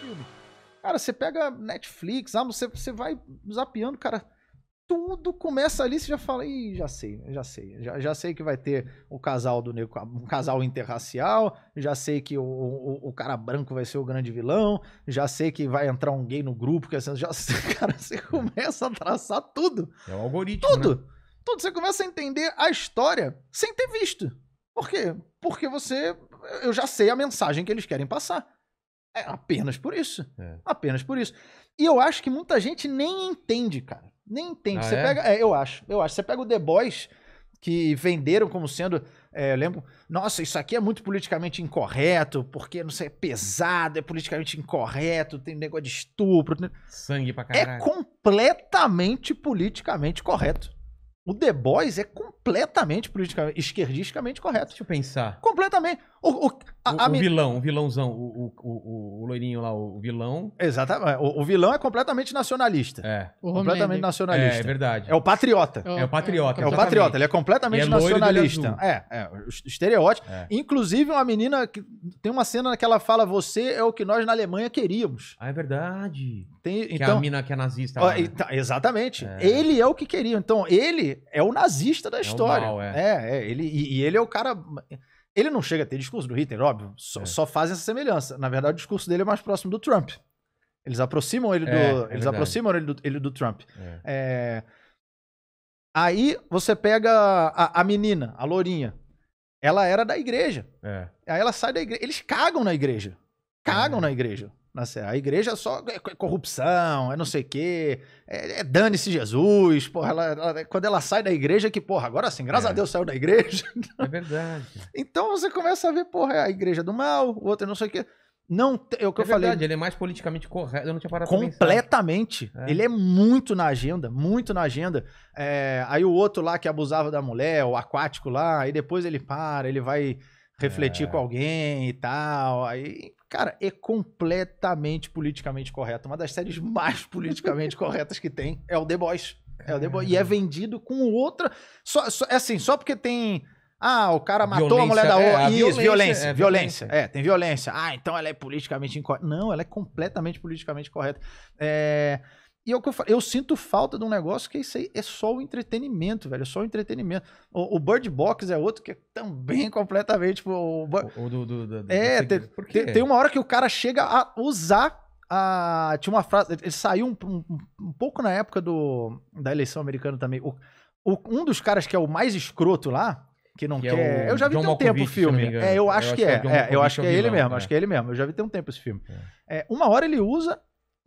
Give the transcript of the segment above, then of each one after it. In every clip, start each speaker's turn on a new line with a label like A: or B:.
A: filme. Cara, você pega Netflix, você, você vai zapeando, cara, tudo começa ali, você já fala, ih, já sei, já sei. Já, já sei que vai ter o casal do negro, um casal interracial, já sei que o, o, o, cara branco vai ser o grande vilão, já sei que vai entrar um gay no grupo, que assim, já cara, você começa a traçar tudo.
B: É o algoritmo.
A: Tudo.
B: Né?
A: Tudo. Você começa a entender a história sem ter visto. Por quê? Porque você. Eu já sei a mensagem que eles querem passar. É apenas por isso. É. Apenas por isso. E eu acho que muita gente nem entende, cara. Nem entende. Ah, você é? pega. É, eu acho. Eu acho. Você pega o The Boys, que venderam como sendo. É, eu lembro. Nossa, isso aqui é muito politicamente incorreto, porque não sei, é pesado, é politicamente incorreto, tem negócio de estupro. Tem...
B: Sangue pra
A: é caralho. É completamente politicamente correto. O The Boys é completamente politicamente, esquerdisticamente correto.
B: Deixa eu pensar.
A: Completamente.
B: O, o, a, o, a o vilão, o vilãozão, o, o, o, loirinho lá, o vilão.
A: Exatamente. O, vilão é completamente nacionalista.
B: É.
A: completamente nacionalista.
B: É, é, verdade.
A: É o patriota.
B: É, o patriota.
A: É, o patriota, ele é completamente é nacionalista. É, é, o estereótipo. É. Inclusive, uma menina que tem uma cena que ela fala: Você é o que nós na Alemanha queríamos.
B: Ah, é verdade.
A: Tem,
B: que
A: então,
B: é a mina que é nazista. Lá,
A: né? Exatamente. É. Ele é o que queria. Então, ele é o nazista da história. É, o mal, é. é, é ele, e, e ele é o cara. Ele não chega a ter discurso do Hitler, óbvio, só, é. só fazem essa semelhança. Na verdade, o discurso dele é mais próximo do Trump. Eles aproximam ele do, é, é eles aproximam ele do, ele do Trump. É. é. Aí você pega a, a, menina, a lourinha. Ela era da igreja.
B: É.
A: Aí ela sai da igreja. Eles cagam na igreja. Cagam na igreja. A igreja é só é corrupção, é não sei o quê, é, é dane-se Jesus, porra, ela, ela, quando ela sai da igreja, que, porra, agora sim, graças é. a Deus saiu da igreja.
B: É verdade.
A: então você começa a ver, porra, é a igreja do mal, o outro é não sei o quê. Não, é o que é eu verdade, falei.
B: ele é mais politicamente correto, eu não tinha parado
A: Completamente. É. Ele é muito na agenda, muito na agenda. É, aí o outro lá que abusava da mulher, o aquático lá, aí depois ele para, ele vai refletir é. com alguém e tal. Aí, cara, é completamente politicamente correto. Uma das séries mais politicamente corretas que tem é o The Boys. É o The Boys. E é vendido com outra. Só, só, é assim, só porque tem. Ah, o cara matou violência, a mulher da outra. É, Isso, violência, violência, é, violência. É, tem violência. Ah, então ela é politicamente incorreta. Não, ela é completamente politicamente correta. É. E é o que eu falo, eu sinto falta de um negócio que isso aí é só o entretenimento, velho. É só o entretenimento. O, o Bird Box é outro que é também completamente. Tipo, o,
B: o, o do, do, do,
A: é, tem, tem, uma hora que o cara chega a usar a. Tinha uma frase. Ele saiu um, um, um pouco na época do, da eleição americana também. O, o, um dos caras que é o mais escroto lá, que não que é quer. É eu já vi John tem um tempo o filme. É, eu acho que é. é eu acho que é, ele mesmo. Acho que é ele mesmo. Eu já vi tem um tempo esse filme. É. uma hora ele usa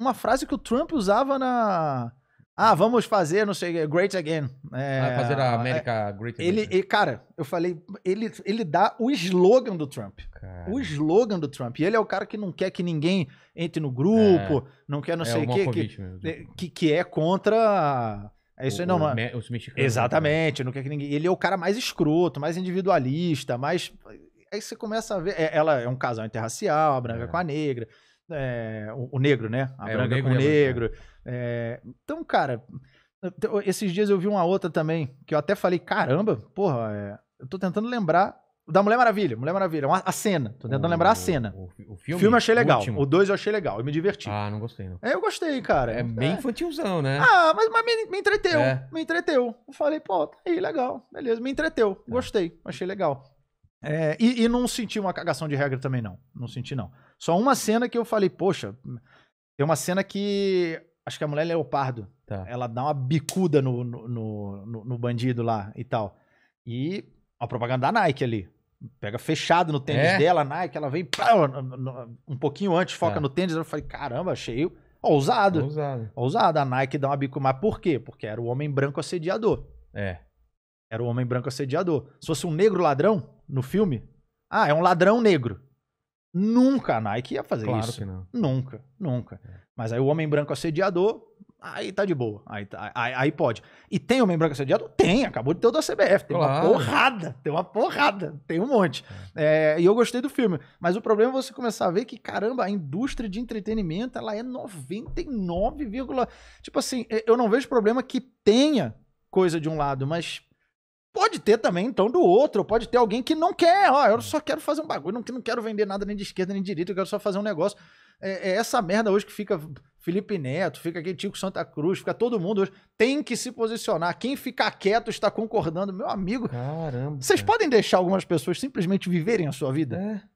A: uma frase que o Trump usava na. Ah, vamos fazer, não sei, Great Again.
B: É, ah, fazer a América é, Great
A: Again. Ele, ele, cara, eu falei, ele, ele dá o slogan do Trump.
B: Cara.
A: O slogan do Trump. E ele é o cara que não quer que ninguém entre no grupo, é, não quer não é sei o quê, que, que, que é contra. É isso aí, não, é.
B: Os
A: Exatamente, não quer que ninguém. Ele é o cara mais escroto, mais individualista, mais. Aí você começa a ver. É, ela é um casal interracial, a branca é. com a negra é, o, o, negro, né? A é, branca o negro com o negro. É, então, cara, esses dias eu vi uma outra também, que eu até falei, caramba, porra, é, eu tô tentando lembrar da Mulher Maravilha, Mulher Maravilha, a cena. Tô tentando o, lembrar a cena. O, o filme? O filme eu achei legal. O, o dois eu achei legal, eu me diverti.
B: Ah, não gostei, não.
A: É, eu gostei, cara.
B: É bem é. infantilzão, né?
A: Ah, mas, mas me, me, entreteu. É. Me entreteu. Eu falei, pô, tá aí, legal. Beleza, me entreteu. É. Gostei, achei legal. É, e, e, não senti uma cagação de regra também, não. Não senti, não. Só uma cena que eu falei, poxa, tem uma cena que. Acho que a mulher leopardo. Tá. Ela dá uma bicuda no, no, no, no, bandido lá e tal. E a propaganda da Nike ali. Pega fechado no tênis é? dela, Nike, ela vem pá, um pouquinho antes, foca é. no tênis. Eu falei, caramba, achei ousado.
B: Ousado.
A: Ousado. A Nike dá uma bicuda. Mas por quê? Porque era o homem branco assediador.
B: É.
A: Era o homem branco assediador. Se fosse um negro ladrão no filme, ah, é um ladrão negro. Nunca a Nike ia fazer
B: claro
A: isso.
B: Que não.
A: Nunca, nunca. É. Mas aí o homem branco assediador, aí tá de boa. Aí, tá, aí, aí, pode. E tem homem branco assediador? Tem, acabou de ter o da CBF. Tem claro. uma porrada, tem uma porrada, tem um monte. É. É, e eu gostei do filme. Mas o problema é você começar a ver que, caramba, a indústria de entretenimento, ela é 99, tipo assim, eu não vejo problema que tenha coisa de um lado, mas Pode ter também, então, do outro. Pode ter alguém que não quer. Ó, eu só quero fazer um bagulho, não, não quero vender nada nem de esquerda nem de direita, eu quero só fazer um negócio. É, é essa merda hoje que fica Felipe Neto, fica aquele Tico Santa Cruz, fica todo mundo hoje. Tem que se posicionar. Quem ficar quieto está concordando. Meu amigo.
B: Caramba.
A: Vocês
B: cara.
A: podem deixar algumas pessoas simplesmente viverem a sua vida?
B: É.